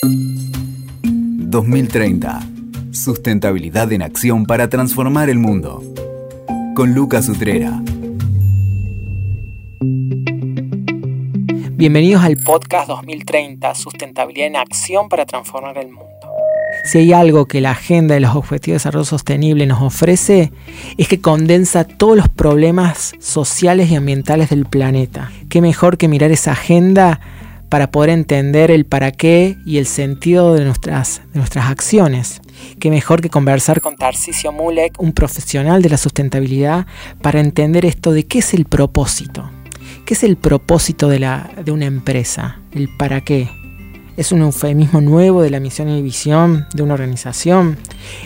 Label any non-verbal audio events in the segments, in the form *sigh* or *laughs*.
2030. Sustentabilidad en acción para transformar el mundo. Con Lucas Utrera. Bienvenidos al podcast 2030, Sustentabilidad en Acción para Transformar el Mundo. Si hay algo que la Agenda de los Objetivos de Desarrollo Sostenible nos ofrece, es que condensa todos los problemas sociales y ambientales del planeta. ¿Qué mejor que mirar esa agenda para poder entender el para qué y el sentido de nuestras, de nuestras acciones? Qué mejor que conversar con Tarcisio Mulek, un profesional de la sustentabilidad, para entender esto de qué es el propósito. ¿Qué es el propósito de, la, de una empresa? ¿El para qué? ¿Es un eufemismo nuevo de la misión y visión de una organización?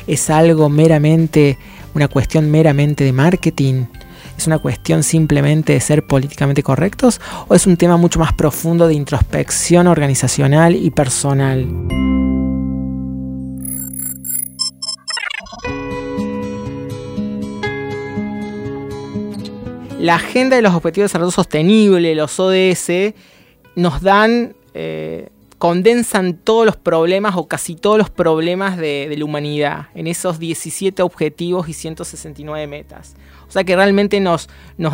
¿Es algo meramente, una cuestión meramente de marketing? ¿Es una cuestión simplemente de ser políticamente correctos? ¿O es un tema mucho más profundo de introspección organizacional y personal? la agenda de los Objetivos de Desarrollo Sostenible, los ODS, nos dan, eh, condensan todos los problemas o casi todos los problemas de, la humanidad en esos 17 objetivos y 169 metas. O sea que realmente nos,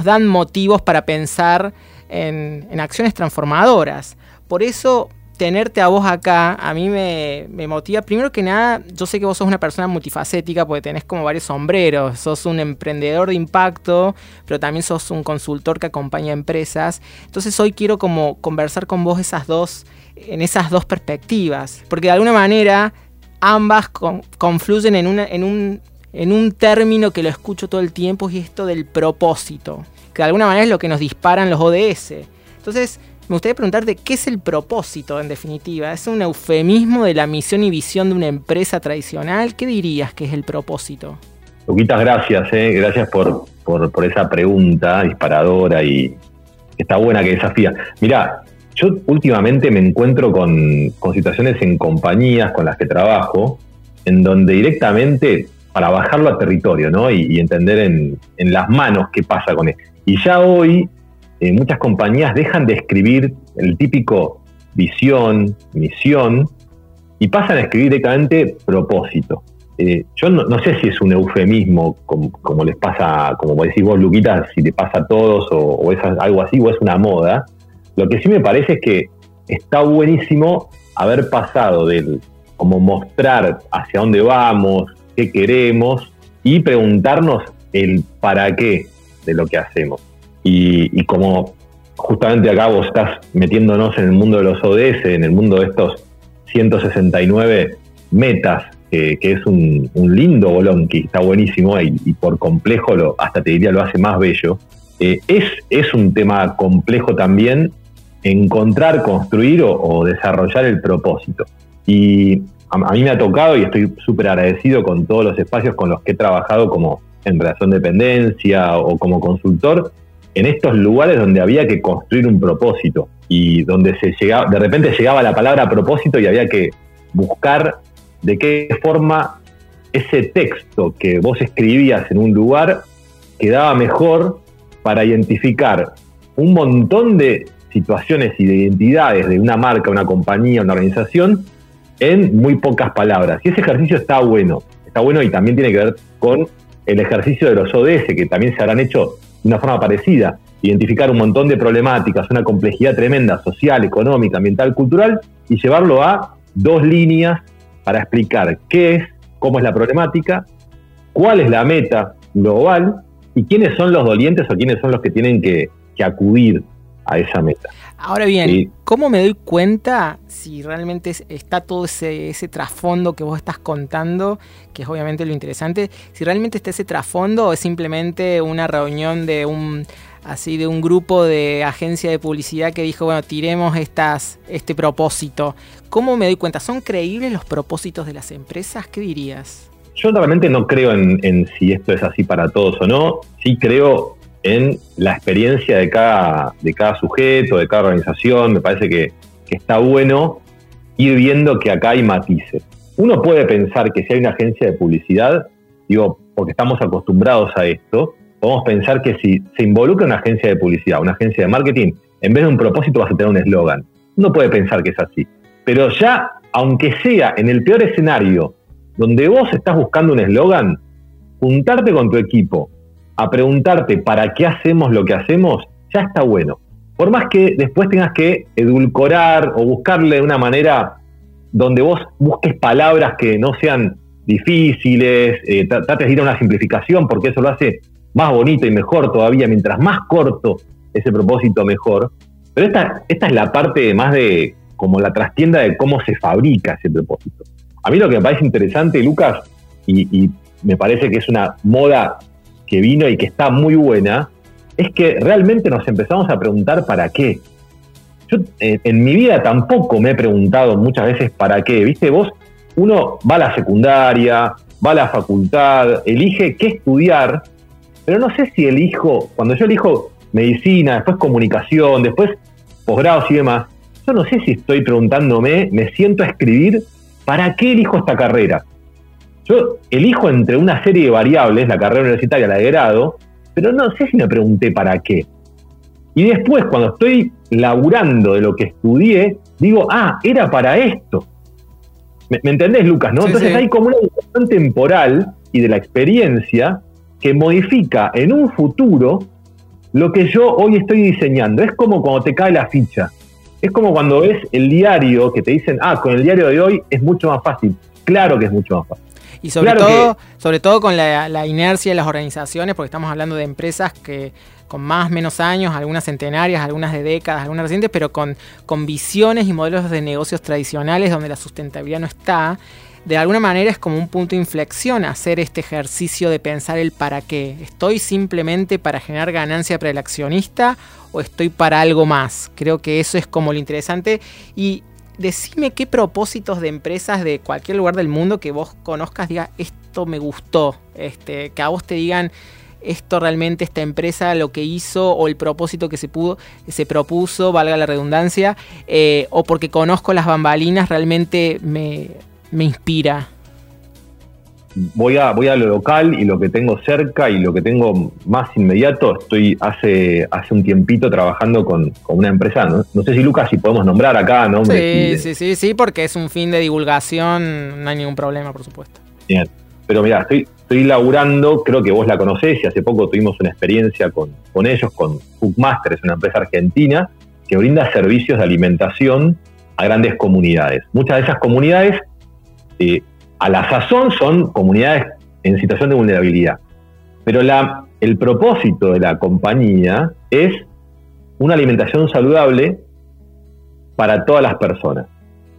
dan motivos para pensar en, en acciones transformadoras. Por eso tenerte a vos acá a mí me, motiva. Primero que nada, yo sé que vos sos una persona multifacética porque tenés como varios sombreros. Sos un emprendedor de impacto, pero también sos un consultor que acompaña empresas. Entonces hoy quiero como conversar con vos esas dos, en esas dos perspectivas. Porque de alguna manera ambas confluyen en, una, en, un, en un término que lo escucho todo el tiempo y esto del propósito. Que de alguna manera es lo que nos disparan los ODS. Entonces, me gustaría preguntarte qué es el propósito en definitiva. ¿Es un eufemismo de la misión y visión de una empresa tradicional? ¿Qué dirías que es el propósito? Luquitas, gracias, eh. gracias por, por, esa pregunta disparadora y está buena que desafía. Mira, yo últimamente me encuentro con, situaciones en compañías con las que trabajo, en donde directamente, para bajarlo a territorio, ¿no? Y, entender en, en, las manos qué pasa con él. Y ya hoy eh, muchas compañías dejan de escribir el típico visión, misión, y pasan a escribir directamente propósito. Eh, yo no, sé si es un eufemismo, como, les pasa, como decís vos, Luquita, si te pasa a todos o, es algo así, o es una moda. Lo que sí me parece es que está buenísimo haber pasado del como mostrar hacia dónde vamos, qué queremos y preguntarnos el para qué de lo que hacemos. Y, como justamente acá vos estás metiéndonos en el mundo de los ODS, en el mundo de estos 169 metas, que es un, lindo bolón que está buenísimo y, por complejo lo, hasta te diría lo hace más bello, eh, es, es un tema complejo también encontrar, construir o, desarrollar el propósito. Y a, mí me ha tocado y estoy súper agradecido con todos los espacios con los que he trabajado como en relación de dependencia o como consultor, en estos lugares donde había que construir un propósito y donde se llegaba, de repente llegaba la palabra propósito y había que buscar de qué forma ese texto que vos escribías en un lugar quedaba mejor para identificar un montón de situaciones y de identidades de una marca, una compañía, una organización en muy pocas palabras. Y ese ejercicio está bueno, está bueno y también tiene que ver con el ejercicio de los ODS, que también se habrán hecho de una forma parecida, identificar un montón de problemáticas, una complejidad tremenda social, económica, ambiental, cultural, y llevarlo a dos líneas para explicar qué es, cómo es la problemática, cuál es la meta global y quiénes son los dolientes o quiénes son los que tienen que, acudir a esa meta. Ahora bien, ¿cómo me doy cuenta si realmente está todo ese, ese, trasfondo que vos estás contando, que es obviamente lo interesante, si realmente está ese trasfondo o es simplemente una reunión de un así de un grupo de agencia de publicidad que dijo, bueno, tiremos estas, este propósito. ¿Cómo me doy cuenta? ¿Son creíbles los propósitos de las empresas? ¿Qué dirías? Yo realmente no creo en, si esto es así para todos o no. Sí creo en la experiencia de cada, de cada sujeto, de cada organización. Me parece que, que está bueno ir viendo que acá hay matices. Uno puede pensar que si hay una agencia de publicidad, digo, porque estamos acostumbrados a esto, podemos pensar que si se involucra una agencia de publicidad, una agencia de marketing, en vez de un propósito vas a tener un eslogan. Uno puede pensar que es así. Pero ya aunque sea en el peor escenario, donde vos estás buscando un eslogan, juntarte con tu equipo a preguntarte para qué hacemos lo que hacemos, ya está bueno. Por más que después tengas que edulcorar o buscarle una manera donde vos busques palabras que no sean difíciles, eh, trates de ir a una simplificación, porque eso lo hace más bonito y mejor todavía, mientras más corto ese propósito, mejor. Pero esta, esta es la parte más de como la trastienda de cómo se fabrica ese propósito. A mí lo que me parece interesante, Lucas, y, me parece que es una moda que vino y que está muy buena, es que realmente nos empezamos a preguntar para qué. Yo eh, en mi vida tampoco me he preguntado muchas veces para qué. Viste, vos, uno va a la secundaria, va a la facultad, elige qué estudiar, pero no sé si elijo, cuando yo elijo medicina, después comunicación, después posgrados y demás, yo no sé si estoy preguntándome, me siento a escribir, ¿para qué elijo esta carrera? Yo elijo entre una serie de variables, la carrera universitaria, la de grado, pero no sé si me pregunté para qué. Y después, cuando estoy laburando de lo que estudié, digo, ah, era para esto. ¿Me, entendés, Lucas? ¿no? Entonces hay como una educación temporal y de la experiencia que modifica en un futuro lo que yo hoy estoy diseñando. Es como cuando te cae la ficha. Es como cuando ves el diario que te dicen, ah, con el diario de hoy es mucho más fácil. Claro que es mucho más fácil. Y sobre todo, sobre todo con la, inercia de las organizaciones, porque estamos hablando de empresas que con más menos años, algunas centenarias, algunas de décadas, algunas recientes, pero con, con visiones y modelos de negocios tradicionales donde la sustentabilidad no está de alguna manera es como un punto de inflexión hacer este ejercicio de pensar el para qué. ¿Estoy simplemente para generar ganancia para el accionista o estoy para algo más? Creo que eso es como lo interesante. Y decime qué propósitos de empresas de cualquier lugar del mundo que vos conozcas diga esto me gustó, este, que a vos te digan esto realmente esta empresa lo que hizo o el propósito que se pudo se propuso valga la redundancia eh, o porque conozco las bambalinas realmente me me inspira? Voy a, voy a lo local y lo que tengo cerca y lo que tengo más inmediato. Estoy hace, hace un tiempito trabajando con, una empresa. ¿no? sé si Lucas, si podemos nombrar acá, ¿no? Sí, sí, sí, sí, porque es un fin de divulgación, no hay ningún problema, por supuesto. Bien. Pero mira, estoy, estoy laburando, creo que vos la conocés y hace poco tuvimos una experiencia con, con ellos, con Foodmaster, es una empresa argentina que brinda servicios de alimentación a grandes comunidades. Muchas de esas comunidades eh, a la sazón son comunidades en situación de vulnerabilidad. Pero el propósito de la compañía es una alimentación saludable para todas las personas.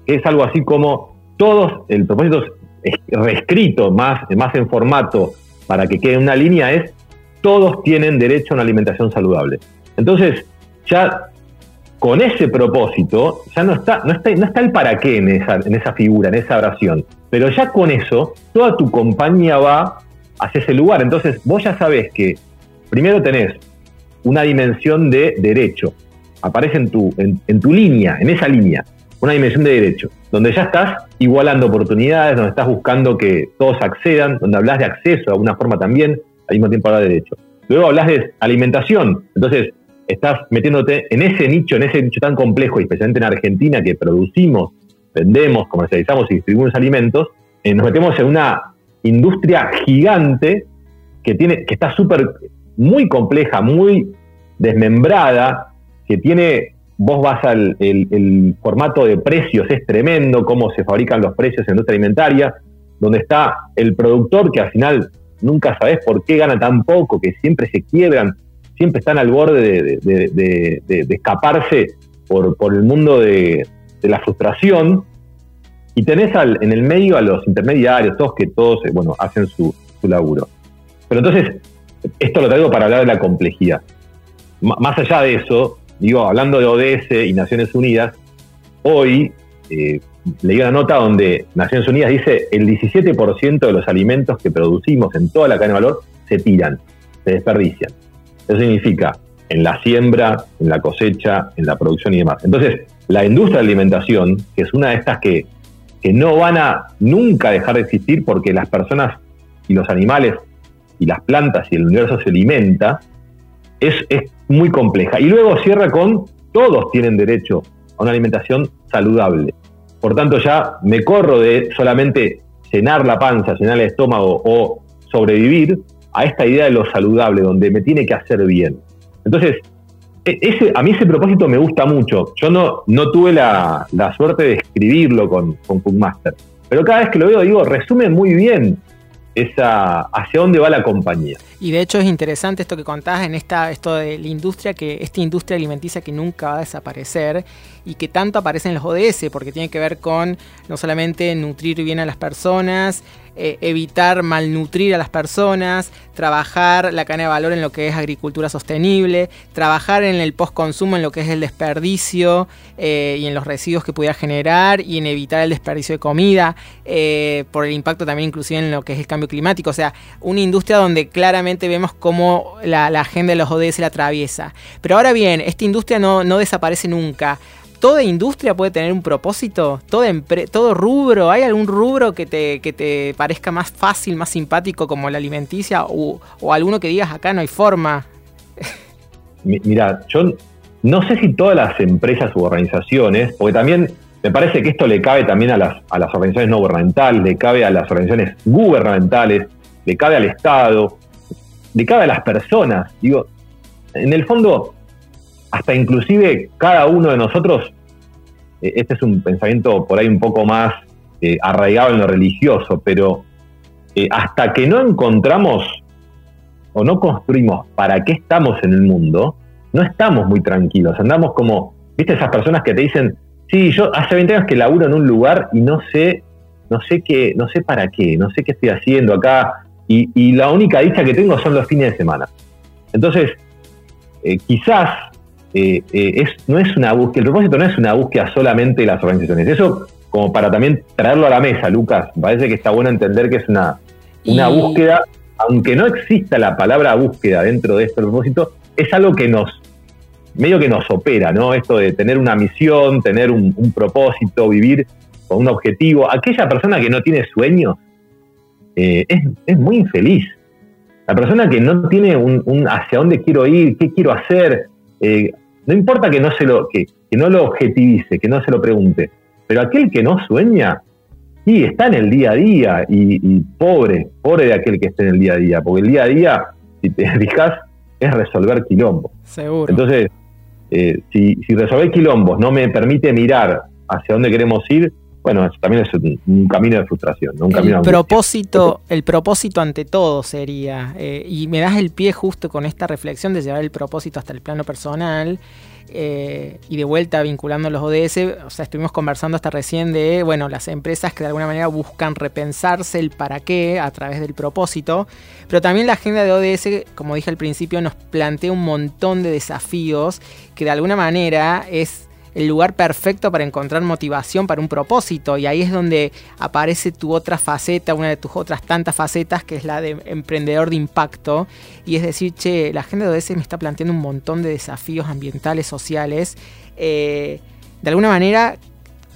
Es algo así como todos, el propósito es reescrito más, más en formato para que quede una línea es todos tienen derecho a una alimentación saludable. Entonces, ya con ese propósito, ya no está, no está, no está el para qué en esa, en esa figura, en esa oración. Pero ya con eso, toda tu compañía va hacia ese lugar. Entonces, vos ya sabés que primero tenés una dimensión de derecho. Aparece en tu, en, tu línea, en esa línea, una dimensión de derecho, donde ya estás igualando oportunidades, donde estás buscando que todos accedan, donde hablas de acceso de alguna forma también, al mismo tiempo hablas de derecho. Luego hablas de alimentación, entonces estás metiéndote en ese nicho, en ese nicho tan complejo, especialmente en Argentina, que producimos, vendemos, comercializamos y distribuimos alimentos, eh, nos metemos en una industria gigante que, tiene, que está súper, muy compleja, muy desmembrada, que tiene, vos vas al el, formato de precios, es tremendo cómo se fabrican los precios en la industria alimentaria, donde está el productor que al final nunca sabes por qué gana tan poco, que siempre se quiebran siempre están al borde de, escaparse por, el mundo de, la frustración. Y tenés al, en el medio a los intermediarios, todos que todos eh, bueno, hacen su, laburo. Pero entonces, esto lo traigo para hablar de la complejidad. más allá de eso, digo, hablando de ODS y Naciones Unidas, hoy eh, leí una nota donde Naciones Unidas dice el 17% de los alimentos que producimos en toda la cadena de valor se tiran, se desperdician. Eso significa en la siembra, en la cosecha, en la producción y demás. Entonces, la industria de alimentación, que es una de estas que, que no van a nunca dejar de existir porque las personas y los animales y las plantas y el universo se alimenta, es, es muy compleja. Y luego cierra con todos tienen derecho a una alimentación saludable. por tanto ya me corro de solamente llenar la panza, llenar el estómago o sobrevivir a esta idea de lo saludable, donde me tiene que hacer bien. Entonces, e, ese, a mí ese propósito me gusta mucho. Yo no, no tuve la, suerte de escribirlo con, con Cookmaster, pero cada vez que lo veo digo, resume muy bien esa hacia dónde va la compañía. Y de hecho es interesante esto que contás en esta esto de la industria que esta industria alimenticia que nunca va a desaparecer y que tanto aparece en los ODS porque tiene que ver con no solamente nutrir bien a las personas, eh, evitar malnutrir a las personas, trabajar la cadena de valor en lo que es agricultura sostenible, trabajar en el postconsumo en lo que es el desperdicio eh, y en los residuos que pudiera generar y en evitar el desperdicio de comida, eh, por el impacto también inclusive en lo que es el cambio climático. O sea, una industria donde claramente vemos cómo la, agenda de los ODS la atraviesa. Pero ahora bien, esta industria no, no desaparece nunca toda industria puede tener un propósito, todo, todo rubro, ¿hay algún rubro que te, que te parezca más fácil, más simpático como la alimenticia o, alguno que digas acá no hay forma? *laughs* Mira, yo no sé si todas las empresas u organizaciones, porque también me parece que esto le cabe también a las, a las organizaciones no gubernamentales, le cabe a las organizaciones gubernamentales, le cabe al Estado, le cabe a las personas. Digo, en el fondo, hasta inclusive cada uno de nosotros, eh, este es un pensamiento por ahí un poco más eh, arraigado en lo religioso, pero eh, hasta que no encontramos o no construimos para qué estamos en el mundo, no estamos muy tranquilos, andamos como, viste esas personas que te dicen, sí, yo hace 20 años que laburo en un lugar y no sé, no sé qué, no sé para qué, no sé qué estoy haciendo acá, y, y la única dicha que tengo son los fines de semana. Entonces, quizás eh, eh, es, no es una búsqueda, el propósito no es una búsqueda solamente de las organizaciones. Eso, como para también traerlo a la mesa, Lucas, parece que está bueno entender que es una, una búsqueda, aunque no exista la palabra búsqueda dentro de este propósito, es algo que nos, medio que nos opera, ¿no? Esto de tener una misión, tener un, propósito, vivir con un objetivo. Aquella persona que no tiene sueños eh, es, es, muy infeliz. La persona que no tiene un, un, hacia dónde quiero ir, qué quiero hacer, eh, no importa que no, se lo, que, no lo objetivice, que no se lo pregunte, pero aquel que no sueña, sí, está en el día a día y, pobre, pobre de aquel que esté en el día a día, porque el día a día, si te *laughs* fijas, es resolver quilombos. Seguro. Entonces, eh, si, si resolver quilombos no me permite mirar hacia dónde queremos ir, bueno, también es un, camino de frustración, un el propósito, el propósito ante todo sería, eh, y me das el pie justo con esta reflexión de llevar el propósito hasta el plano personal. Eh, y de vuelta vinculando los ODS, o sea, estuvimos conversando hasta recién de, bueno, las empresas que de alguna manera buscan repensarse el para qué a través del propósito, pero también la agenda de ODS, como dije al principio, nos plantea un montón de desafíos que de alguna manera es el lugar perfecto para encontrar motivación para un propósito. Y ahí es donde aparece tu otra faceta, una de tus otras tantas facetas, que es la de emprendedor de impacto. Y es decir, che, la agenda de ODS me está planteando un montón de desafíos ambientales, sociales. Eh, de alguna manera,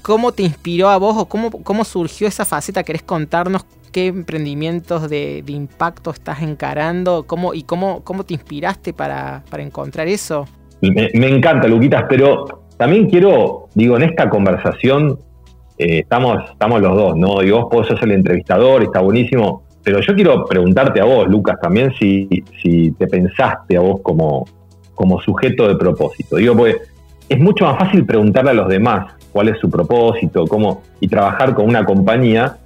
¿cómo te inspiró a vos o cómo, cómo surgió esa faceta? ¿Querés contarnos qué emprendimientos de, impacto estás encarando cómo, y cómo, cómo te inspiraste para, encontrar eso? Me, me, encanta, Luquitas, pero también quiero, digo, en esta conversación eh, estamos, estamos los dos, ¿no? Digo, vos ser el entrevistador, está buenísimo, pero yo quiero preguntarte a vos, Lucas, también si, si te pensaste a vos como, como sujeto de propósito. Digo, pues es mucho más fácil preguntarle a los demás cuál es su propósito, cómo, y trabajar con una compañía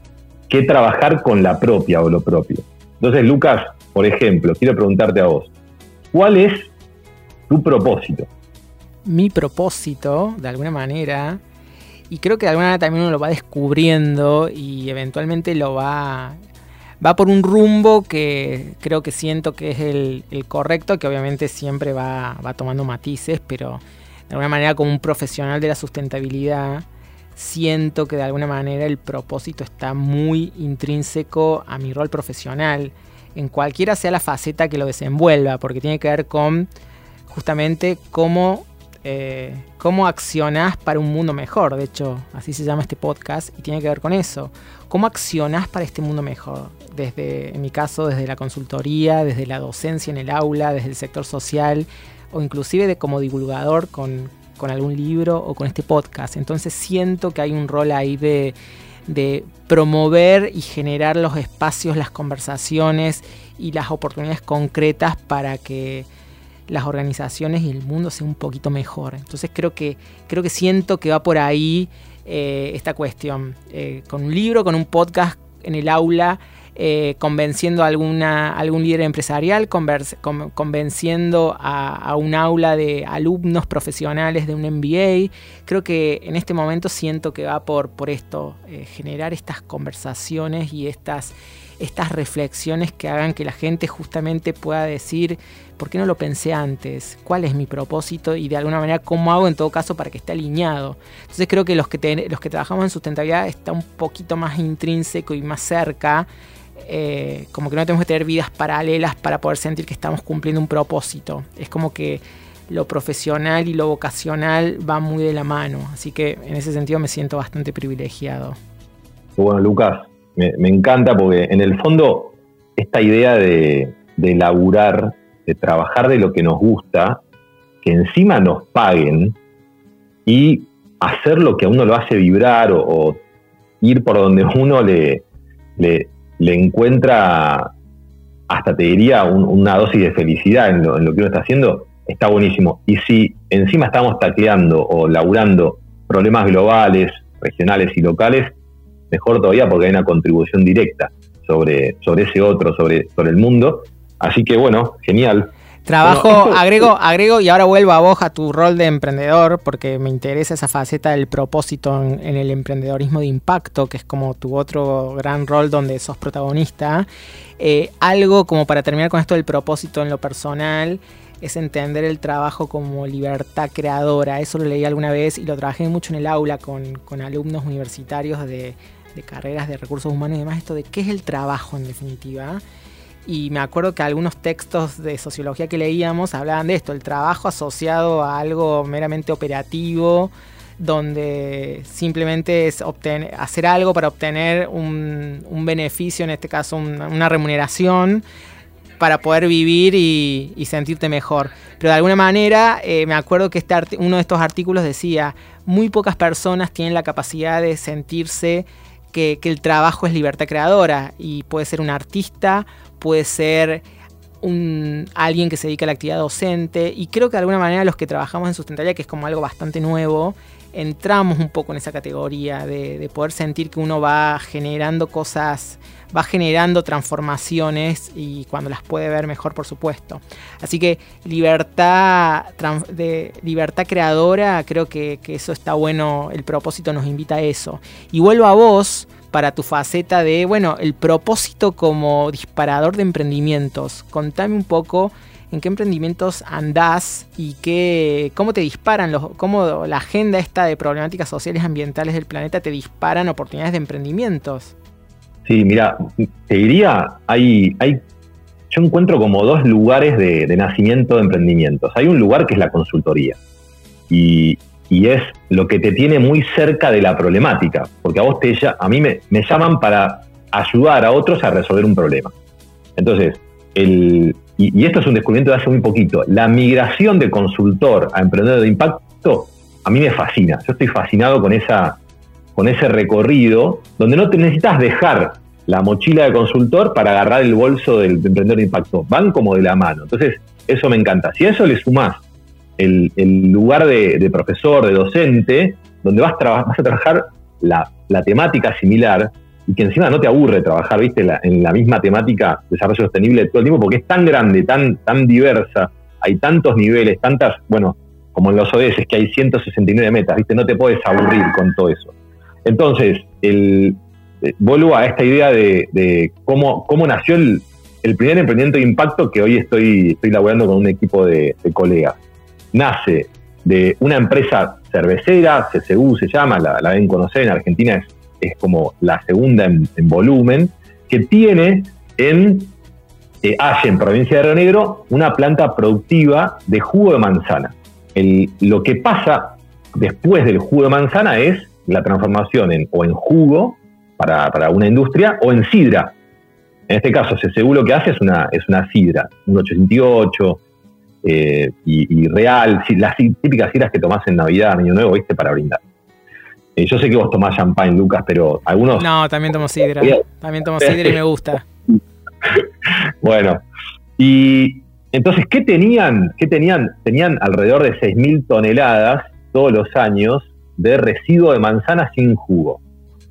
que trabajar con la propia o lo propio. Entonces, Lucas, por ejemplo, quiero preguntarte a vos, ¿cuál es tu propósito? Mi propósito, de alguna manera, y creo que de alguna manera también uno lo va descubriendo y eventualmente lo va, va por un rumbo que creo que siento que es el, correcto, que obviamente siempre va, va, tomando matices, pero de alguna manera como un profesional de la sustentabilidad, siento que de alguna manera el propósito está muy intrínseco a mi rol profesional, en cualquiera sea la faceta que lo desenvuelva, porque tiene que ver con justamente cómo eh, cómo accionás para un mundo mejor. De hecho, así se llama este podcast y tiene que ver con eso. ¿Cómo accionás para este mundo mejor? Desde, en mi caso, desde la consultoría, desde la docencia en el aula, desde el sector social o inclusive de como divulgador con, algún libro o con este podcast. Entonces siento que hay un rol ahí de promover y generar los espacios, las conversaciones y las oportunidades concretas para que las organizaciones y el mundo sea un poquito mejor. Entonces creo que, creo que siento que va por ahí eh, esta cuestión. Eh, con un libro, con un podcast en el aula, eh, convenciendo a alguna, algún líder empresarial, convenciendo a, un aula de alumnos profesionales de un MBA. Creo que en este momento siento que va por, por esto, generar estas conversaciones y estas estas reflexiones que hagan que la gente justamente pueda decir, ¿por qué no lo pensé antes? ¿Cuál es mi propósito? Y de alguna manera, ¿cómo hago en todo caso para que esté alineado? Entonces creo que los que, los que trabajamos en sustentabilidad está un poquito más intrínseco y más cerca. Eh, como que no tenemos que tener vidas paralelas para poder sentir que estamos cumpliendo un propósito. Es como que lo profesional y lo vocacional van muy de la mano. Así que en ese sentido me siento bastante privilegiado. Bueno, Lucas, me, encanta porque en el fondo esta idea de, laburar, de trabajar de lo que nos gusta, que encima nos paguen y hacer lo que a uno lo hace vibrar o, ir por donde uno le, le, encuentra, hasta te diría, una dosis de felicidad en lo, en lo, que uno está haciendo, está buenísimo. Y si encima estamos tacleando o laburando problemas globales, regionales y locales, mejor todavía porque hay una contribución directa sobre, sobre ese otro, sobre, sobre el mundo. Así que bueno, genial. Trabajo, agrego, agrego y ahora vuelvo a vos a tu rol de emprendedor porque me interesa esa faceta del propósito en, el emprendedorismo de impacto, que es como tu otro gran rol donde sos protagonista. Eh, algo como para terminar con esto del propósito en lo personal es entender el trabajo como libertad creadora. Eso lo leí alguna vez y lo trabajé mucho en el aula con, con alumnos universitarios de de carreras de recursos humanos y demás, esto de qué es el trabajo en definitiva. Y me acuerdo que algunos textos de sociología que leíamos hablaban de esto, el trabajo asociado a algo meramente operativo, donde simplemente es obtener, hacer algo para obtener un, beneficio, en este caso una remuneración, para poder vivir y, sentirte mejor. Pero de alguna manera eh, me acuerdo que este uno de estos artículos decía, muy pocas personas tienen la capacidad de sentirse que, el trabajo es libertad creadora y puede ser un artista, puede ser un, alguien que se dedica a la actividad docente y creo que de alguna manera los que trabajamos en sustentabilidad, que es como algo bastante nuevo, entramos un poco en esa categoría de, poder sentir que uno va generando cosas, va generando transformaciones y cuando las puede ver mejor, por supuesto. Así que libertad, de, libertad creadora, creo que, que eso está bueno, el propósito nos invita a eso. Y vuelvo a vos para tu faceta de, bueno, el propósito como disparador de emprendimientos. Contame un poco en qué emprendimientos andás y qué, cómo te disparan, los, cómo la agenda esta de problemáticas sociales y ambientales del planeta te disparan oportunidades de emprendimientos. Sí, mira, te diría, hay, hay, yo encuentro como dos lugares de, nacimiento de emprendimientos. Hay un lugar que es la consultoría y, es lo que te tiene muy cerca de la problemática, porque a vos te, a mí me, me llaman para ayudar a otros a resolver un problema. Entonces, el, y, esto es un descubrimiento de hace muy poquito, la migración de consultor a emprendedor de impacto a mí me fascina. Yo estoy fascinado con, esa, con ese recorrido donde no te necesitas dejar la mochila de consultor para agarrar el bolso del emprendedor de impacto. Van como de la mano. Entonces, eso me encanta. Si a eso le sumás el, lugar de, profesor, de docente, donde vas, vas a trabajar la, la temática similar, y que encima no te aburre trabajar, viste, en la misma temática desarrollo sostenible todo el tiempo, porque es tan grande, tan, tan diversa, hay tantos niveles, tantas, bueno, como en los ODS, que hay 169 metas, viste, no te puedes aburrir con todo eso. Entonces, el, eh, vuelvo a esta idea de, cómo, cómo nació el, primer emprendimiento de impacto que hoy estoy, estoy laborando con un equipo de, colegas. Nace de una empresa cervecera, CCU se llama, la, la deben conocer en Argentina, es es como la segunda en, volumen, que tiene en eh, en provincia de Río Negro, una planta productiva de jugo de manzana. lo que pasa después del jugo de manzana es la transformación en, o en jugo para, una industria o en sidra. En este caso, CCU lo que hace es una, es una sidra, un 888, eh, y, real, las típicas giras que tomás en Navidad, Año Nuevo, ¿viste? Para brindar. Eh, yo sé que vos tomás champagne, Lucas, pero algunos... No, también tomo sidra. También tomo sidra y me gusta. *laughs* bueno, y entonces, ¿qué tenían? ¿Qué tenían? Tenían alrededor de 6.000 toneladas todos los años de residuo de manzana sin jugo.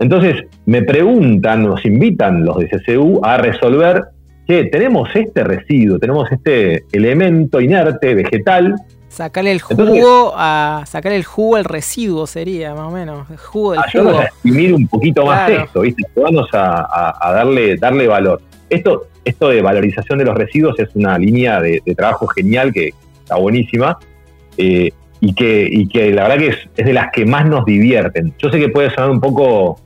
Entonces, me preguntan, nos invitan los de CCU a resolver que tenemos este residuo, tenemos este elemento inerte, vegetal. Sacarle el jugo a sacarle el jugo al residuo sería, más o menos. El jugo del a exprimir un poquito más esto, ¿viste? Vamos a, darle, darle valor. Esto, esto de valorización de los residuos es una línea de, trabajo genial que está buenísima. Eh, y que, y que la verdad que es, es, de las que más nos divierten. Yo sé que puede sonar un poco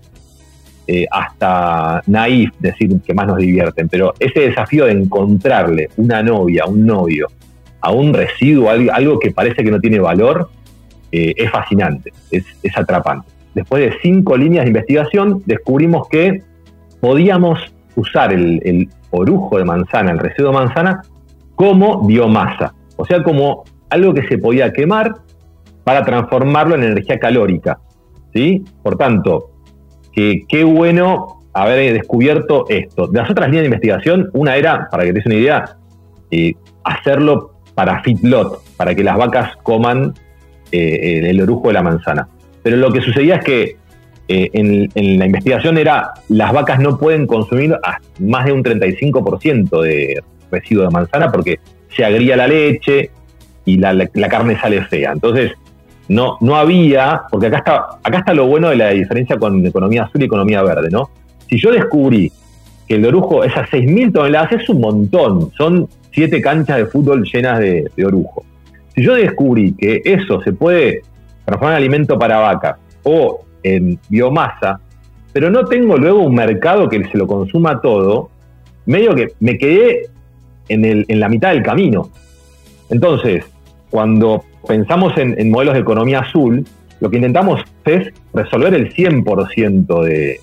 eh, hasta naif decir que más nos divierten, pero ese desafío de encontrarle una novia, un novio, a un residuo, algo que parece que no tiene valor, eh, es fascinante, es, atrapante. Después de cinco líneas de investigación, descubrimos que podíamos usar el, el orujo de manzana, el residuo de manzana, como biomasa, o sea, como algo que se podía quemar para transformarlo en energía calórica. ¿sí? Por tanto, que qué bueno haber descubierto esto. De las otras líneas de investigación, una era, para que te des una idea, eh, hacerlo para feedlot, para que las vacas coman eh, el orujo de la manzana. Pero lo que sucedía es que eh, en, la investigación era, las vacas no pueden consumir más de un 35% de residuo de manzana porque se agría la leche y la carne sale fea. Entonces, no, no había, porque acá está, acá está lo bueno de la diferencia con economía azul y economía verde, ¿no? Si yo descubrí que el orujo, esas 6.000 toneladas, es un montón, son siete canchas de fútbol llenas de, orujo. Si yo descubrí que eso se puede transformar en alimento para vacas o en biomasa, pero no tengo luego un mercado que se lo consuma todo, medio que me quedé en, el, en la mitad del camino. Entonces, cuando pensamos en, modelos de economía azul, lo que intentamos es resolver el 100% de,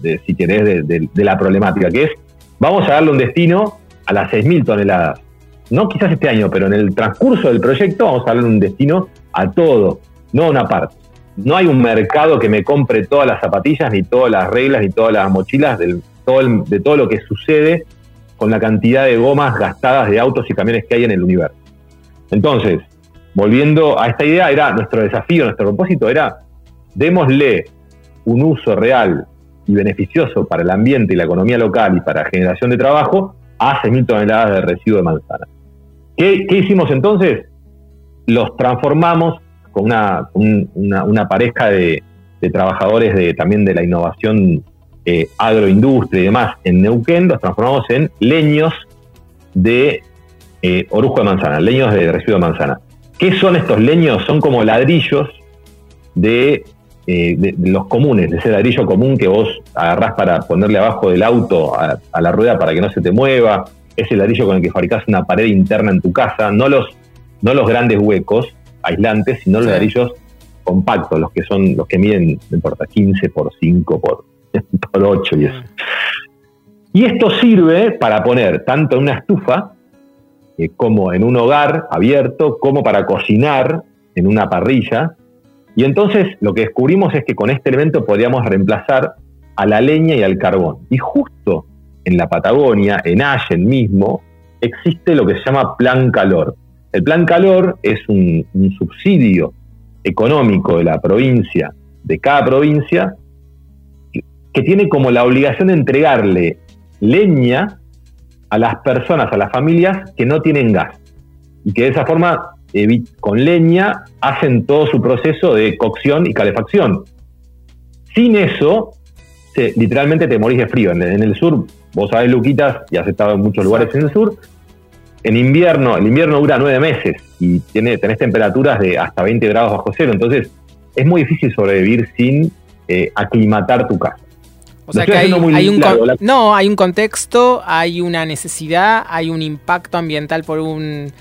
de, si querés, de, la problemática, que es, vamos a darle un destino a las 6.000 toneladas. No quizás este año, pero en el transcurso del proyecto vamos a darle un destino a todo, no a una parte. No hay un mercado que me compre todas las zapatillas, ni todas las reglas, ni todas las mochilas de todo lo que sucede con la cantidad de gomas gastadas de autos y camiones que hay en el universo. Entonces, volviendo a esta idea, era nuestro desafío, nuestro propósito era, démosle un uso real y beneficioso para el ambiente y la economía local y para generación de trabajo a 6.000 toneladas de residuo de manzana. ¿Qué, hicimos entonces? Los transformamos con una, una, pareja de, trabajadores de, también de la innovación eh, agroindustria y demás en Neuquén, los transformamos en leños de eh, orujo de manzana, leños de residuo de manzana. ¿Qué son estos leños? Son como ladrillos de, eh, los comunes, de ese ladrillo común que vos agarrás para ponerle abajo del auto a, la rueda para que no se te mueva, ese ladrillo con el que fabricás una pared interna en tu casa, no los, no los grandes huecos aislantes, sino los ladrillos compactos, los que son, los que miden, no importa, 15 por 5 por, *laughs* por 8 y eso. Y esto sirve para poner tanto en una estufa eh, como en un hogar abierto, como para cocinar en una parrilla. Y entonces lo que descubrimos es que con este elemento podríamos reemplazar a la leña y al carbón. Y justo en la Patagonia, en Allen mismo, existe lo que se llama Plan Calor. El Plan Calor es un subsidio económico de la provincia, de cada provincia, que tiene como la obligación de entregarle leña a las personas, a las familias que no tienen gas y que de esa forma con leña hacen todo su proceso de cocción y calefacción. Sin eso, literalmente te morís de frío. En, el sur, vos sabés, Luquitas, y has estado en muchos lugares en el sur, en invierno, el invierno dura nueve meses y tiene, tenés temperaturas de hasta 20 grados bajo cero, entonces es muy difícil sobrevivir sin eh, aclimatar tu casa. O sea que hay, un no, hay un contexto, hay una necesidad, hay un impacto ambiental por un,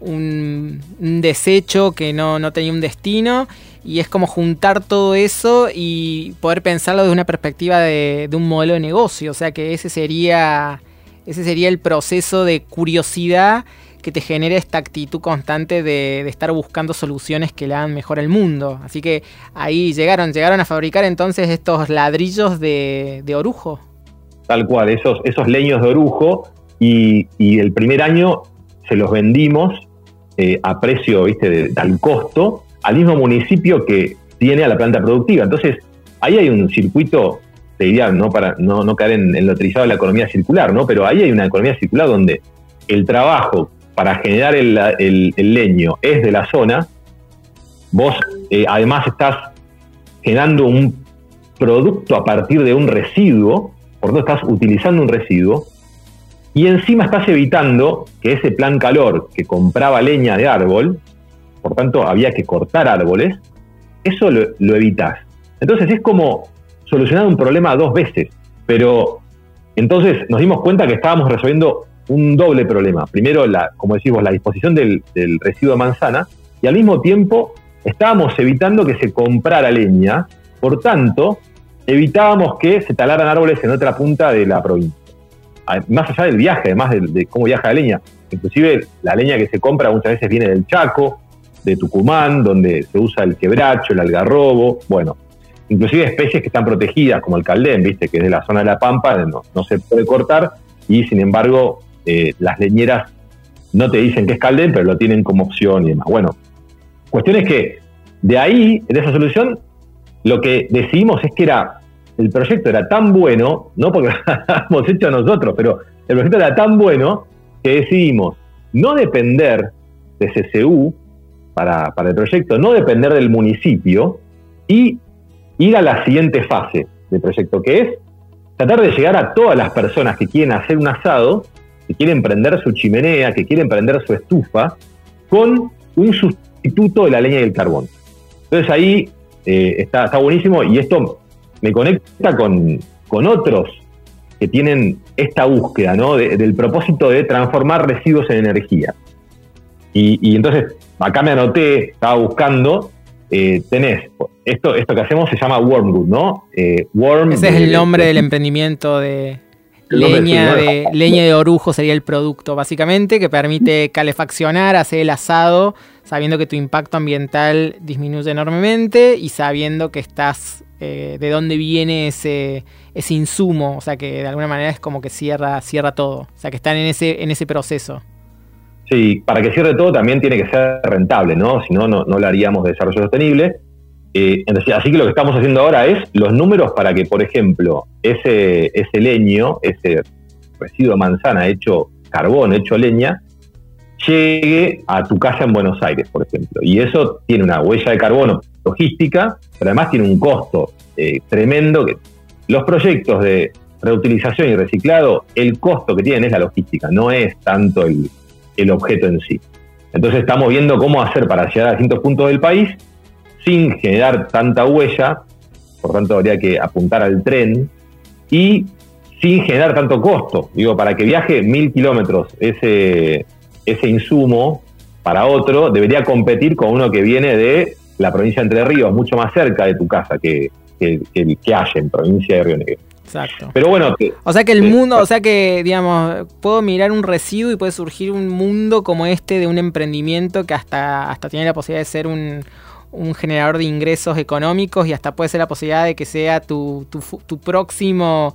un, desecho que no, no, tenía un destino y es como juntar todo eso y poder pensarlo desde una perspectiva de, un modelo de negocio. O sea que ese sería, ese sería el proceso de curiosidad que te genere esta actitud constante de, estar buscando soluciones que le hagan mejor al mundo. Así que ahí llegaron, llegaron a fabricar entonces estos ladrillos de, orujo. Tal cual, esos, esos leños de orujo y, el primer año se los vendimos eh, a precio, viste, al costo, al mismo municipio que tiene a la planta productiva. Entonces, ahí hay un circuito, te diría, no para no, no caer en, lo utilizado de la economía circular, ¿no? Pero ahí hay una economía circular donde el trabajo para generar el, leño es de la zona, vos eh, además estás generando un producto a partir de un residuo, por lo tanto estás utilizando un residuo, y encima estás evitando que ese plan calor que compraba leña de árbol, por tanto había que cortar árboles, eso lo, lo evitas. Entonces es como solucionar un problema dos veces, pero entonces nos dimos cuenta que estábamos resolviendo un doble problema. Primero, la, como decimos, la disposición del, residuo de manzana y al mismo tiempo estábamos evitando que se comprara leña, por tanto, evitábamos que se talaran árboles en otra punta de la provincia. Más allá del viaje, además de, cómo viaja la leña, inclusive la leña que se compra muchas veces viene del Chaco, de Tucumán, donde se usa el quebracho, el algarrobo, bueno, inclusive especies que están protegidas, como el caldén, viste, que es de la zona de la pampa, no, no se puede cortar, y sin embargo eh, las leñeras no te dicen que es Caldén, pero lo tienen como opción y demás. Bueno, cuestión es que de ahí, de esa solución, lo que decidimos es que era, el proyecto era tan bueno, no porque *laughs* lo hemos hecho nosotros, pero el proyecto era tan bueno que decidimos no depender de CCU para, para el proyecto, no depender del municipio y ir a la siguiente fase del proyecto, que es tratar de llegar a todas las personas que quieren hacer un asado que quieren prender su chimenea, que quieren prender su estufa, con un sustituto de la leña y el carbón. Entonces ahí eh, está, está, buenísimo y esto me conecta con, otros que tienen esta búsqueda ¿no? del propósito de transformar residuos en energía. Y, entonces, acá me anoté, estaba buscando, eh, tenés, esto, esto que hacemos se llama Wormwood, ¿no? Eh, Ese es el nombre del emprendimiento de, Leña de, leña de orujo sería el producto, básicamente, que permite calefaccionar, hacer el asado, sabiendo que tu impacto ambiental disminuye enormemente y sabiendo que estás, eh, de dónde viene ese, ese insumo, o sea que de alguna manera es como que cierra, cierra todo, o sea que están en ese, en ese proceso. Sí, para que cierre todo también tiene que ser rentable, ¿no? Si no, no, no lo haríamos de desarrollo sostenible. Eh, así que lo que estamos haciendo ahora es los números para que, por ejemplo, ese, ese leño, ese residuo de manzana hecho carbón, hecho leña, llegue a tu casa en Buenos Aires, por ejemplo. Y eso tiene una huella de carbono logística, pero además tiene un costo eh, tremendo. Los proyectos de reutilización y reciclado, el costo que tienen es la logística, no es tanto el, el objeto en sí. Entonces estamos viendo cómo hacer para llegar a distintos puntos del país sin generar tanta huella, por tanto habría que apuntar al tren, y sin generar tanto costo. Digo, para que viaje mil kilómetros ese, ese insumo para otro, debería competir con uno que viene de la provincia de Entre Ríos, mucho más cerca de tu casa que, que, que, que haya en provincia de Río Negro. Exacto. Pero bueno. o sea que el mundo, o sea que, digamos, puedo mirar un residuo y puede surgir un mundo como este de un emprendimiento que hasta, hasta tiene la posibilidad de ser un, un generador de ingresos económicos y hasta puede ser la posibilidad de que sea tu, tu, próximo...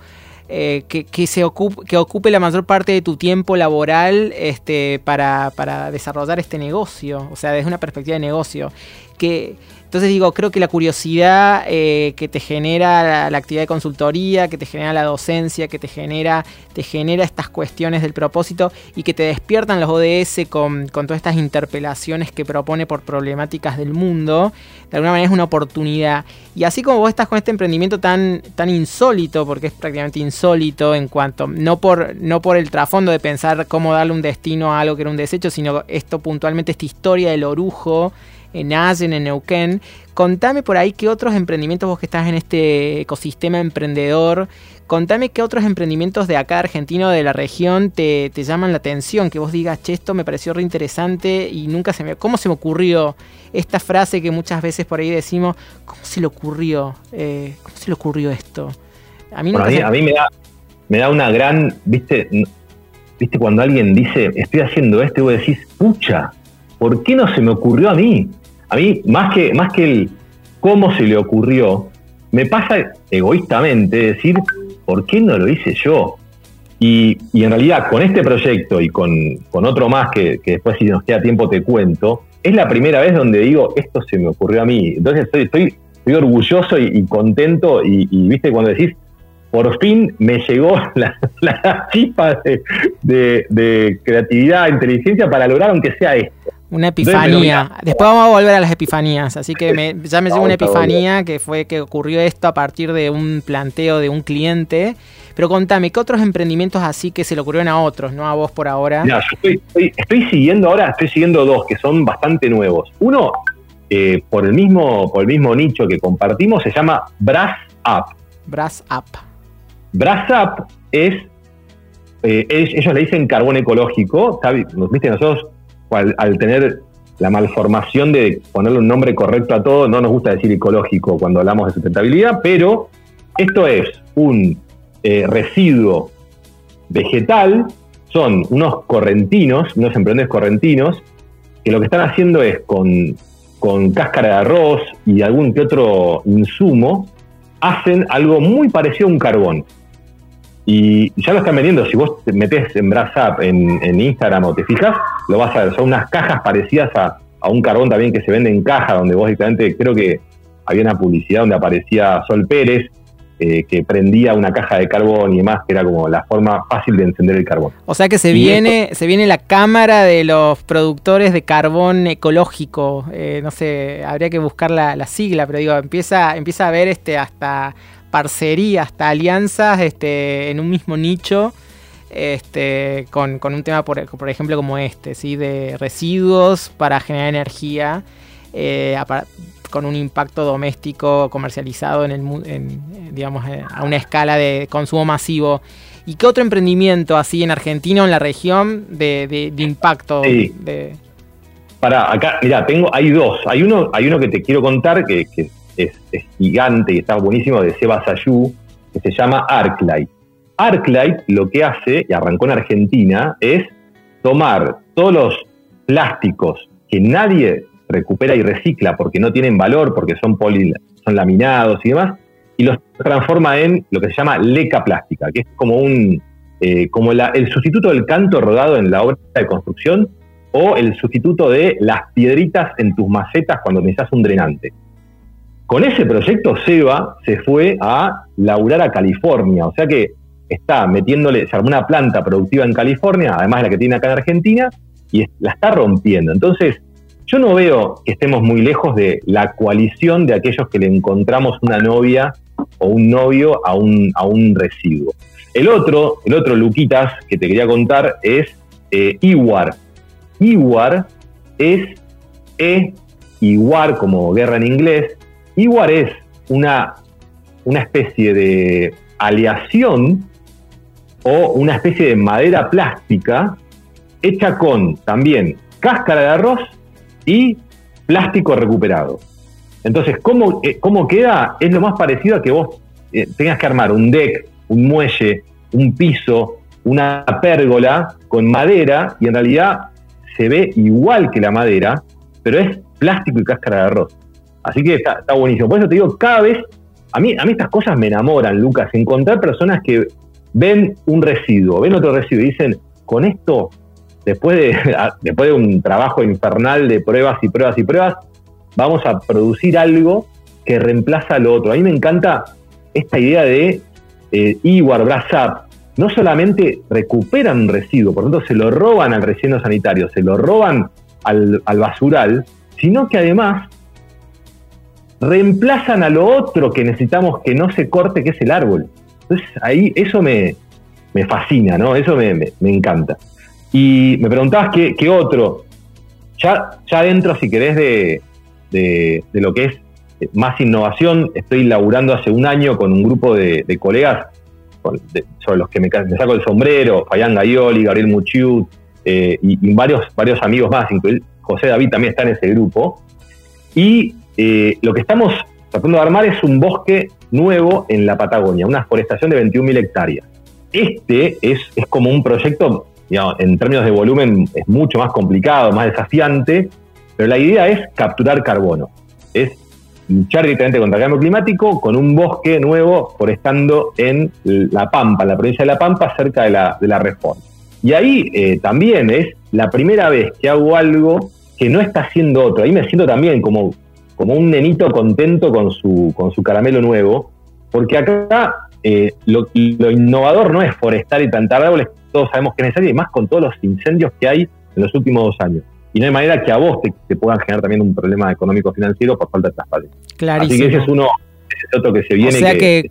Eh, que, se ocupe, que ocupe la mayor parte de tu tiempo laboral este, para, para desarrollar este negocio, o sea, desde una perspectiva de negocio. Que, entonces digo, creo que la curiosidad eh, que te genera la, actividad de consultoría, que te genera la docencia, que te genera, te genera estas cuestiones del propósito y que te despiertan los ODS con, todas estas interpelaciones que propone por problemáticas del mundo, de alguna manera es una oportunidad. Y así como vos estás con este emprendimiento tan, tan insólito, porque es prácticamente insólito en cuanto, no por, no por el trasfondo de pensar cómo darle un destino a algo que era un desecho, sino esto puntualmente, esta historia del orujo en Allen, en Neuquén. Contame por ahí qué otros emprendimientos, vos que estás en este ecosistema emprendedor, contame qué otros emprendimientos de acá argentino, de la región, te, llaman la atención, que vos digas, che, esto me pareció re interesante y nunca se me... ¿Cómo se me ocurrió esta frase que muchas veces por ahí decimos, ¿cómo se le ocurrió? Eh, ¿Cómo se le ocurrió esto? A mí, a mí, me, da, me da una gran, viste, viste, cuando alguien dice, estoy haciendo esto, y vos decís, pucha, ¿por qué no se me ocurrió a mí? A mí, más que, más que el cómo se le ocurrió, me pasa egoístamente decir, ¿por qué no lo hice yo? Y, en realidad con este proyecto y con, otro más que, después si nos queda tiempo te cuento, es la primera vez donde digo, esto se me ocurrió a mí. Entonces estoy, estoy, orgulloso y, contento y, viste cuando decís, por fin me llegó *laughs* la, la chispa de, de, creatividad, inteligencia para lograr aunque sea esto. Una epifanía. Después vamos a volver a las epifanías. Así que me, ya me *laughs* llegó una epifanía que fue que ocurrió esto a partir de un planteo de un cliente. Pero contame, ¿qué otros emprendimientos así que se le ocurrieron a otros, no a vos por ahora? yo estoy, siguiendo ahora, estoy siguiendo dos que son bastante nuevos. Uno, eh, por, el mismo, por el mismo nicho que compartimos, se llama Brass Up. Brass Up. Brass Up es, eh, ellos le dicen carbón ecológico. ¿Viste? Nosotros al, tener la malformación de ponerle un nombre correcto a todo, no nos gusta decir ecológico cuando hablamos de sustentabilidad, pero esto es un eh, residuo vegetal, son unos correntinos, unos emprendedores correntinos, que lo que están haciendo es con, con cáscara de arroz y algún que otro insumo, hacen algo muy parecido a un carbón. Y ya lo están vendiendo, si vos te metés en Brass en, en, Instagram o te fijas, lo vas a ver. Son unas cajas parecidas a, un carbón también que se vende en caja, donde vos directamente, creo que había una publicidad donde aparecía Sol Pérez, eh, que prendía una caja de carbón y demás, que era como la forma fácil de encender el carbón. O sea que se viene, se viene la cámara de los productores de carbón ecológico. Eh, no sé, habría que buscar la, la, sigla, pero digo, empieza, empieza a ver este hasta parcería, hasta alianzas este, en un mismo nicho. Este, con, un tema, por, ejemplo, como este, ¿sí? de residuos para generar energía, eh, con un impacto doméstico comercializado en el, digamos, eh, a una escala de consumo masivo. ¿Y qué otro emprendimiento así en Argentina o en la región de, impacto? De... Para acá, mira, tengo, hay dos. Hay uno, hay uno que te quiero contar que, que es, gigante y está buenísimo, de Seba Sayú, que se llama Arclight. Arclight lo que hace, y arrancó en Argentina, es tomar todos los plásticos que nadie recupera y recicla porque no tienen valor, porque son, poli, son laminados y demás, y los transforma en lo que se llama leca plástica, que es como un eh, como el sustituto del canto rodado en la obra de construcción o el sustituto de las piedritas en tus macetas cuando necesitas un drenante. Con ese proyecto, Seba se fue a laurar a California, o sea que está metiéndole, se armó una planta productiva en California, además de la que tiene acá en Argentina, y la está rompiendo. Entonces, yo no veo que estemos muy lejos de la coalición de aquellos que le encontramos una novia o un novio a un, a un residuo. El otro, el otro Luquitas que te quería contar es eh, Iwar. Iwar es E, Iwar como guerra en inglés, Iguar es una, una especie de aleación o una especie de madera plástica hecha con también cáscara de arroz y plástico recuperado. Entonces, ¿cómo, eh, cómo queda? Es lo más parecido a que vos eh, tengas que armar un deck, un muelle, un piso, una pérgola con madera y en realidad se ve igual que la madera, pero es plástico y cáscara de arroz. Así que está, buenísimo. Por eso te digo, cada vez, a mí, a mí estas cosas me enamoran, Lucas, encontrar personas que ven un residuo, ven otro residuo y dicen, con esto, después de, *laughs* después de un trabajo infernal de pruebas y pruebas y pruebas, vamos a producir algo que reemplaza lo otro. A mí me encanta esta idea de eh, Iwar, Brass no solamente recuperan un residuo, por lo tanto se lo roban al relleno sanitario, se lo roban al, al basural, sino que además reemplazan a lo otro que necesitamos que no se corte, que es el árbol. Entonces ahí eso me, fascina, ¿no? Eso me, encanta. Y me preguntabas qué, otro. Ya, ya dentro, si querés, de, de, lo que es más innovación, estoy laburando hace un año con un grupo de, colegas sobre los que me, saco el sombrero, Fayán Gaioli, Gabriel Muchiut eh, y, varios, varios amigos más, incluido José David también está en ese grupo. Y eh, lo que estamos tratando de armar es un bosque nuevo en la Patagonia, una forestación de 21.000 hectáreas. Este es, como un proyecto en términos de volumen es mucho más complicado, más desafiante, pero la idea es capturar carbono. Es luchar directamente contra el cambio climático con un bosque nuevo forestando en La Pampa, en la provincia de La Pampa, cerca de la, de la Reforma. Y ahí eh, también es la primera vez que hago algo que no está haciendo otro. Ahí me siento también como, como un nenito contento con su, con su caramelo nuevo, porque acá eh, lo, innovador no es forestar y plantar árboles, todos sabemos que es necesario, y más con todos los incendios que hay en los últimos dos años. Y no hay manera que a vos te, puedan generar también un problema económico-financiero por falta de transparencia. Clarísimo. Así que ese es uno, ese es otro que se viene. O sea que,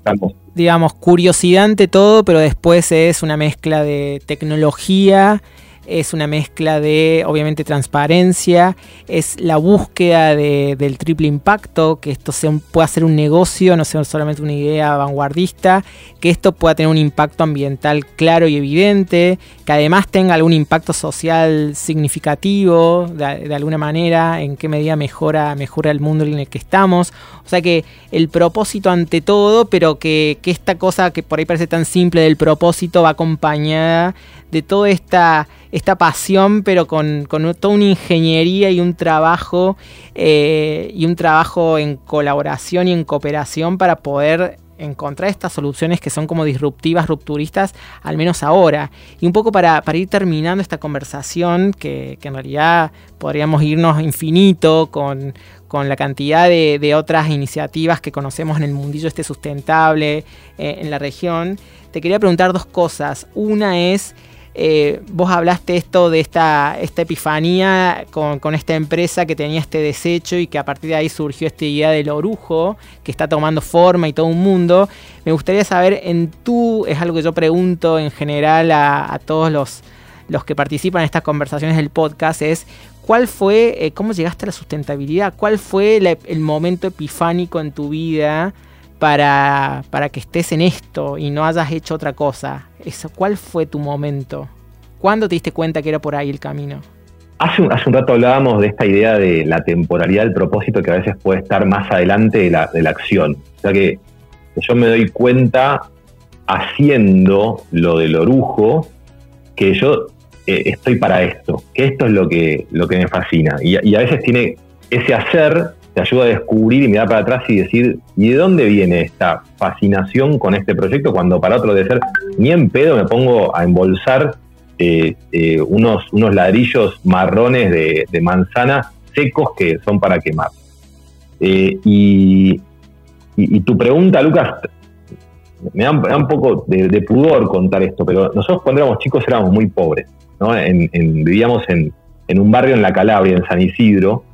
digamos, curiosidad ante todo, pero después es una mezcla de tecnología es una mezcla de, obviamente, transparencia, es la búsqueda del triple impacto, que esto sea pueda ser un negocio, no sea solamente una idea vanguardista, que esto pueda tener un impacto ambiental claro y evidente, que además tenga algún impacto social significativo, de, alguna manera, en qué medida mejora, mejora el mundo en el que estamos. O sea que el propósito ante todo, pero que, que esta cosa que por ahí parece tan simple del propósito va acompañada de toda esta, esta pasión, pero con, toda una ingeniería y un trabajo eh, y un trabajo en colaboración y en cooperación para poder encontrar estas soluciones que son como disruptivas, rupturistas, al menos ahora. Y un poco para, ir terminando esta conversación, que, en realidad podríamos irnos infinito con, la cantidad de, otras iniciativas que conocemos en el mundillo este sustentable eh, en la región, te quería preguntar dos cosas. Una es eh, vos hablaste esto de esta, esta epifanía con, esta empresa que tenía este desecho y que a partir de ahí surgió esta idea del orujo que está tomando forma y todo un mundo. Me gustaría saber en tú, es algo que yo pregunto en general a, todos los, los que participan en estas conversaciones del podcast, es ¿cuál fue, eh, cómo llegaste a la sustentabilidad? ¿Cuál fue el momento epifánico en tu vida? Para, para que estés en esto y no hayas hecho otra cosa? Eso, ¿Cuál fue tu momento? ¿Cuándo te diste cuenta que era por ahí el camino? Hace un, hace un rato hablábamos de esta idea de la temporalidad del propósito que a veces puede estar más adelante de la, de la acción. O sea que yo me doy cuenta haciendo lo del orujo que yo eh, estoy para esto, que esto es lo que, lo que me fascina. Y, y, a veces tiene ese hacer te ayuda a descubrir y mirar para atrás y decir, ¿y de dónde viene esta fascinación con este proyecto? Cuando para otro de ser, ni en pedo me pongo a embolsar eh, eh, unos, unos ladrillos marrones de, manzana secos que son para quemar. Eh, y, tu pregunta, Lucas, me da, un poco de, pudor contar esto, pero nosotros cuando éramos chicos éramos muy pobres, ¿no? vivíamos en, en un barrio en la Calabria, en San Isidro,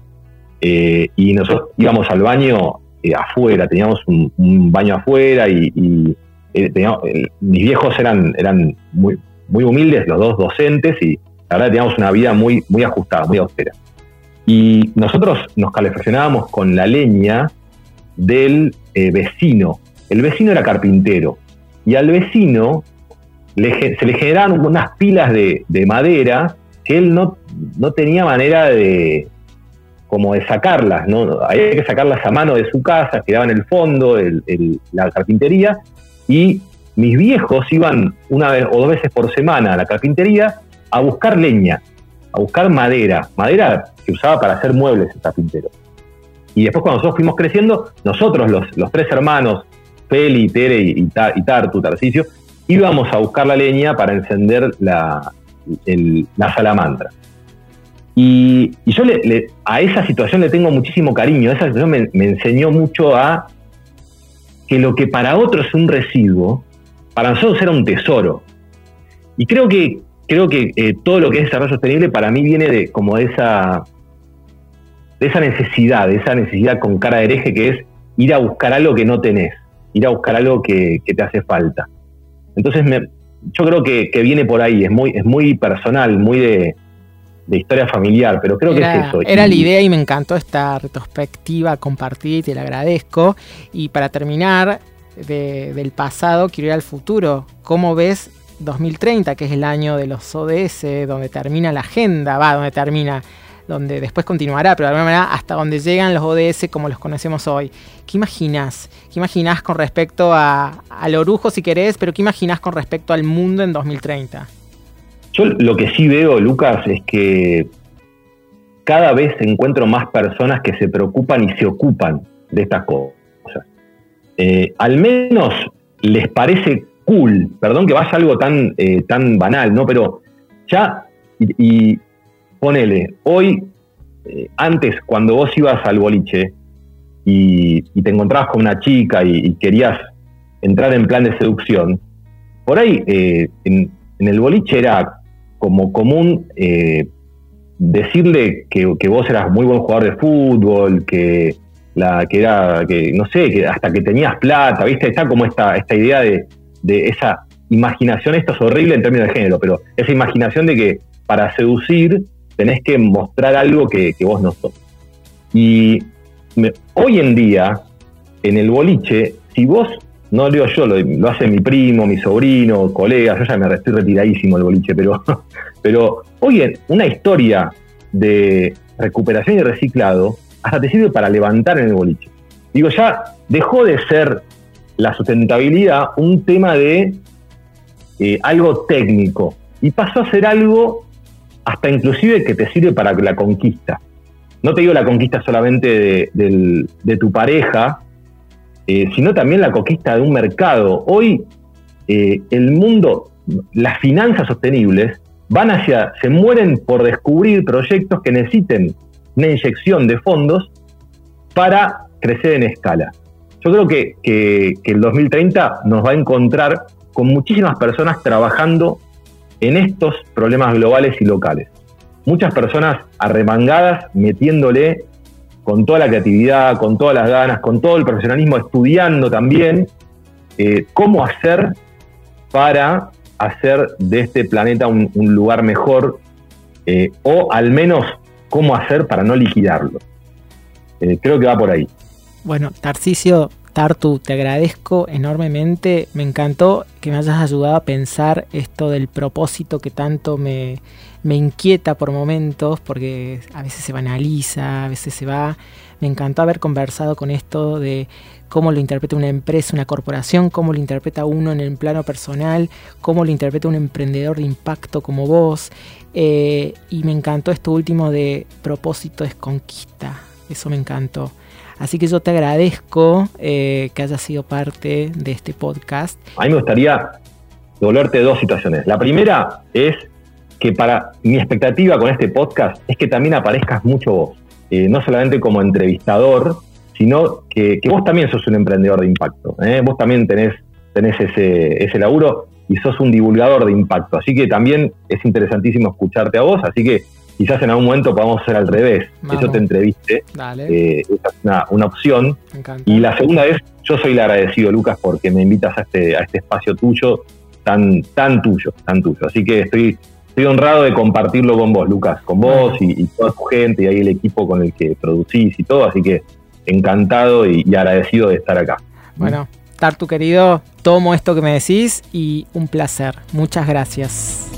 eh, y nosotros íbamos al baño eh, afuera, teníamos un, baño afuera y, eh, mis viejos eran, eran muy, muy humildes, los dos docentes, y la verdad teníamos una vida muy, muy ajustada, muy austera. Y nosotros nos calefaccionábamos con la leña del vecino. El vecino era carpintero y al vecino se le generaban unas pilas de, de madera que él no, no tenía manera de, como de sacarlas, ¿no? Había que sacarlas a mano de su casa, quedaba en el fondo, la carpintería, y mis viejos iban una vez o dos veces por semana a la carpintería a buscar leña, a buscar madera, madera que usaba para hacer muebles el carpintero. Y después cuando nosotros fuimos creciendo, nosotros los, tres hermanos, Feli, Tere y, y, Tartu, Tarcicio, íbamos a buscar la leña para encender la, la salamandra. Y, yo le, a esa situación le tengo muchísimo cariño. Esa situación me, enseñó mucho a que lo que para otros es un residuo, para nosotros era un tesoro. Y creo que, creo que eh, todo lo que es desarrollo sostenible para mí viene de como de esa, esa necesidad, de esa necesidad con cara de hereje que es ir a buscar algo que no tenés, ir a buscar algo que, te hace falta. Entonces yo creo que, que, viene por ahí, es muy, es muy personal, muy de, de historia familiar, pero creo que es eso. Era la idea y me encantó esta retrospectiva compartida y te la agradezco. Y para terminar, del pasado quiero ir al futuro. ¿Cómo ves 2030, que es el año de los ODS, donde termina la agenda, va, donde termina, donde después continuará, pero de alguna manera hasta donde llegan los ODS como los conocemos hoy. ¿Qué imaginas? ¿Qué imaginas con respecto a, al orujo si querés, pero qué imaginas con respecto al mundo en 2030? Yo lo que sí veo, Lucas, es que cada vez encuentro más personas que se preocupan y se ocupan de estas cosas. Eh, al menos les parece cool, perdón que vaya algo tan, eh, tan banal, ¿no? Pero ya, y, ponele, hoy, eh, antes, cuando vos ibas al boliche y, te encontrabas con una chica y, querías entrar en plan de seducción, por ahí en, el boliche era como común decirle que, vos eras muy buen jugador de fútbol, que la que era que no sé, que hasta que tenías plata, ¿viste? Está como esta esta idea de, esa imaginación, esto es horrible en términos de género, pero esa imaginación de que para seducir tenés que mostrar algo que, vos no sos. Y hoy en día, en el boliche, si vos, no lo digo yo, lo, hace mi primo, mi sobrino, colegas, yo ya me estoy retiradísimo del boliche, pero, *laughs* pero hoy en una historia de recuperación y reciclado hasta te sirve para levantar en el boliche. Digo, ya dejó de ser la sustentabilidad un tema de eh, algo técnico y pasó a ser algo hasta inclusive que te sirve para la conquista. No te digo la conquista solamente de, tu pareja, eh, sino también la conquista de un mercado. Hoy eh, el mundo, las finanzas sostenibles van hacia, se mueren por descubrir proyectos que necesiten una inyección de fondos para crecer en escala. Yo creo que, que, el 2030 nos va a encontrar con muchísimas personas trabajando en estos problemas globales y locales. Muchas personas arremangadas, metiéndole con toda la creatividad, con todas las ganas, con todo el profesionalismo, estudiando también eh, cómo hacer para hacer de este planeta un, lugar mejor eh, o al menos cómo hacer para no liquidarlo. Eh, creo que va por ahí. Bueno, Tarcisio, Tartu, te agradezco enormemente. Me encantó que me hayas ayudado a pensar esto del propósito que tanto me, inquieta por momentos, porque a veces se banaliza, a veces se va. Me encantó haber conversado con esto de cómo lo interpreta una empresa, una corporación, cómo lo interpreta uno en el plano personal, cómo lo interpreta un emprendedor de impacto como vos. Eh, y me encantó esto último de propósito es conquista. Eso me encantó. Así que yo te agradezco eh, que hayas sido parte de este podcast. A mí me gustaría volverte dos situaciones. La primera es que para mi expectativa con este podcast es que también aparezcas mucho vos. Eh, no solamente como entrevistador, sino que, vos también sos un emprendedor de impacto. ¿eh? Vos también tenés, tenés ese, ese laburo y sos un divulgador de impacto. Así que también es interesantísimo escucharte a vos. Así que quizás en algún momento podamos hacer al revés. Que yo te entreviste. Eh, esa es una, una opción. Y la segunda es, yo soy el agradecido, Lucas, porque me invitas a este, a este espacio tuyo, tan, tan tuyo, tan tuyo. Así que estoy estoy honrado de compartirlo con vos, Lucas, con vos y, toda tu gente y ahí el equipo con el que producís y todo, así que encantado y, agradecido de estar acá. Bueno, Tartu querido, tomo esto que me decís y un placer. Muchas gracias.